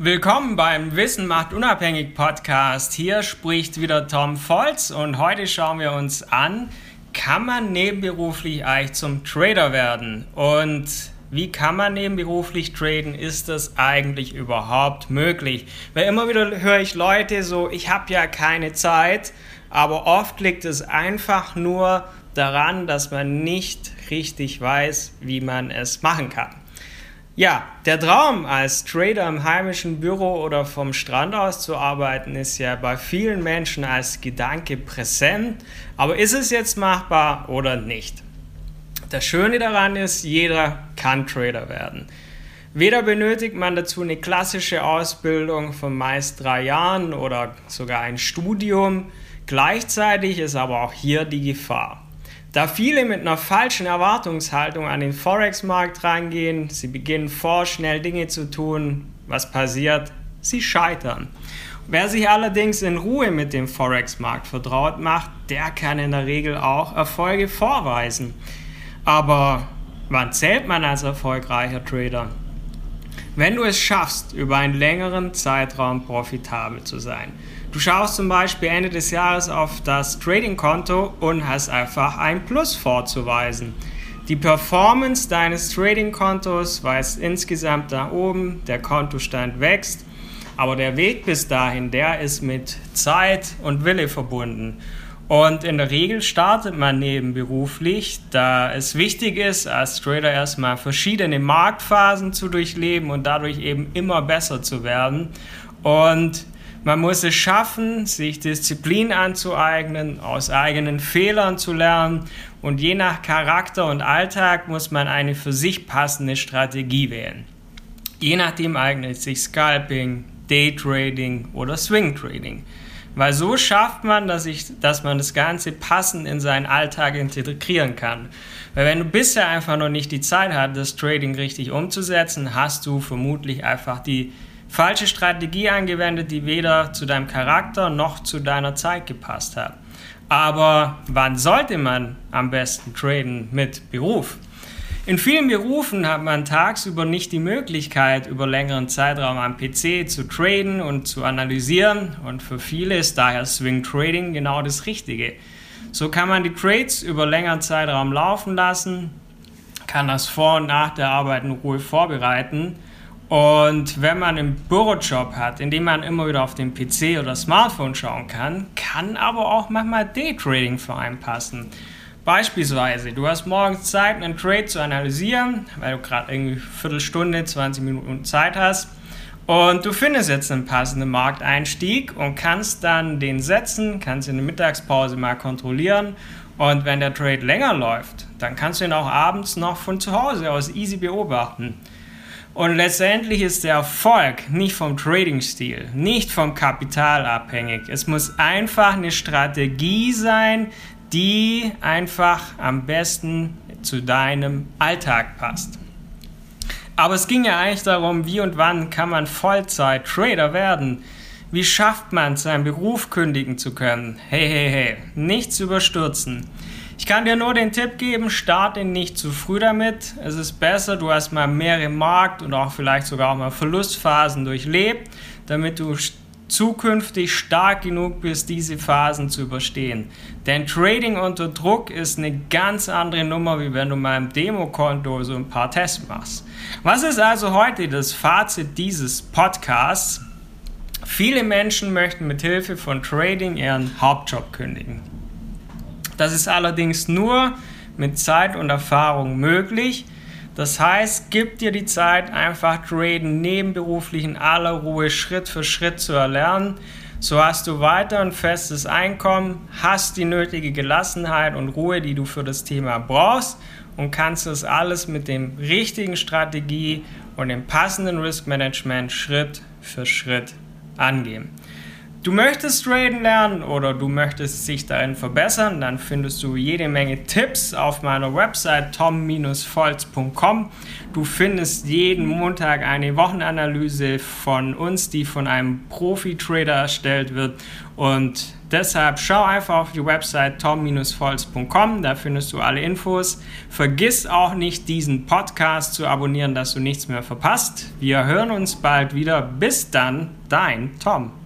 Willkommen beim Wissen macht unabhängig Podcast. Hier spricht wieder Tom Volz und heute schauen wir uns an, kann man nebenberuflich eigentlich zum Trader werden? Und wie kann man nebenberuflich traden? Ist das eigentlich überhaupt möglich? Weil immer wieder höre ich Leute so, ich habe ja keine Zeit, aber oft liegt es einfach nur daran, dass man nicht richtig weiß, wie man es machen kann. Ja, der Traum als Trader im heimischen Büro oder vom Strand aus zu arbeiten ist ja bei vielen Menschen als Gedanke präsent. Aber ist es jetzt machbar oder nicht? Das Schöne daran ist, jeder kann Trader werden. Weder benötigt man dazu eine klassische Ausbildung von meist drei Jahren oder sogar ein Studium. Gleichzeitig ist aber auch hier die Gefahr. Da viele mit einer falschen Erwartungshaltung an den Forex-Markt rangehen, sie beginnen vorschnell Dinge zu tun, was passiert? Sie scheitern. Wer sich allerdings in Ruhe mit dem Forex-Markt vertraut macht, der kann in der Regel auch Erfolge vorweisen. Aber wann zählt man als erfolgreicher Trader? Wenn du es schaffst, über einen längeren Zeitraum profitabel zu sein. Du schaust zum Beispiel Ende des Jahres auf das Trading-Konto und hast einfach ein Plus vorzuweisen. Die Performance deines Trading-Kontos weist insgesamt nach oben, der Kontostand wächst, aber der Weg bis dahin, der ist mit Zeit und Wille verbunden. Und in der Regel startet man nebenberuflich, da es wichtig ist, als Trader erstmal verschiedene Marktphasen zu durchleben und dadurch eben immer besser zu werden. Und man muss es schaffen, sich Disziplin anzueignen, aus eigenen Fehlern zu lernen und je nach Charakter und Alltag muss man eine für sich passende Strategie wählen. Je nachdem eignet sich Scalping, Daytrading oder Swing Trading. Weil so schafft man, dass, ich, dass man das Ganze passend in seinen Alltag integrieren kann. Weil wenn du bisher einfach noch nicht die Zeit hast, das Trading richtig umzusetzen, hast du vermutlich einfach die falsche Strategie angewendet, die weder zu deinem Charakter noch zu deiner Zeit gepasst hat. Aber wann sollte man am besten traden mit Beruf? In vielen Berufen hat man tagsüber nicht die Möglichkeit, über längeren Zeitraum am PC zu traden und zu analysieren und für viele ist daher Swing Trading genau das Richtige. So kann man die Trades über längeren Zeitraum laufen lassen, kann das vor und nach der Arbeit in Ruhe vorbereiten und wenn man einen Bürojob hat, in dem man immer wieder auf dem PC oder Smartphone schauen kann, kann aber auch manchmal Daytrading für einen passen. Beispielsweise, du hast morgens Zeit, einen Trade zu analysieren, weil du gerade irgendwie Viertelstunde, 20 Minuten Zeit hast. Und du findest jetzt einen passenden Markteinstieg und kannst dann den setzen, kannst in der Mittagspause mal kontrollieren. Und wenn der Trade länger läuft, dann kannst du ihn auch abends noch von zu Hause aus easy beobachten. Und letztendlich ist der Erfolg nicht vom Trading-Stil, nicht vom Kapital abhängig. Es muss einfach eine Strategie sein, die einfach am besten zu deinem Alltag passt. Aber es ging ja eigentlich darum, wie und wann kann man Vollzeit-Trader werden. Wie schafft man es, seinen Beruf kündigen zu können? Hey, hey, hey, nichts überstürzen. Ich kann dir nur den Tipp geben, starte nicht zu früh damit. Es ist besser, du hast mal mehrere Markt- und auch vielleicht sogar auch mal Verlustphasen durchlebt, damit du zukünftig stark genug bist, diese Phasen zu überstehen. Denn Trading unter Druck ist eine ganz andere Nummer, wie wenn du mal im Demokonto so ein paar Tests machst. Was ist also heute das Fazit dieses Podcasts? Viele Menschen möchten mit Hilfe von Trading ihren Hauptjob kündigen. Das ist allerdings nur mit Zeit und Erfahrung möglich. Das heißt, gib dir die Zeit, einfach Traden nebenberuflich in aller Ruhe Schritt für Schritt zu erlernen. So hast du weiter ein festes Einkommen, hast die nötige Gelassenheit und Ruhe, die du für das Thema brauchst und kannst das alles mit dem richtigen Strategie und dem passenden Risk Management Schritt für Schritt angehen. Du möchtest traden lernen oder du möchtest sich darin verbessern, dann findest du jede Menge Tipps auf meiner Website tom-volz.com. Du findest jeden Montag eine Wochenanalyse von uns, die von einem Profi-Trader erstellt wird. Und deshalb schau einfach auf die Website tom-volz.com, da findest du alle Infos. Vergiss auch nicht, diesen Podcast zu abonnieren, dass du nichts mehr verpasst. Wir hören uns bald wieder. Bis dann, dein Tom.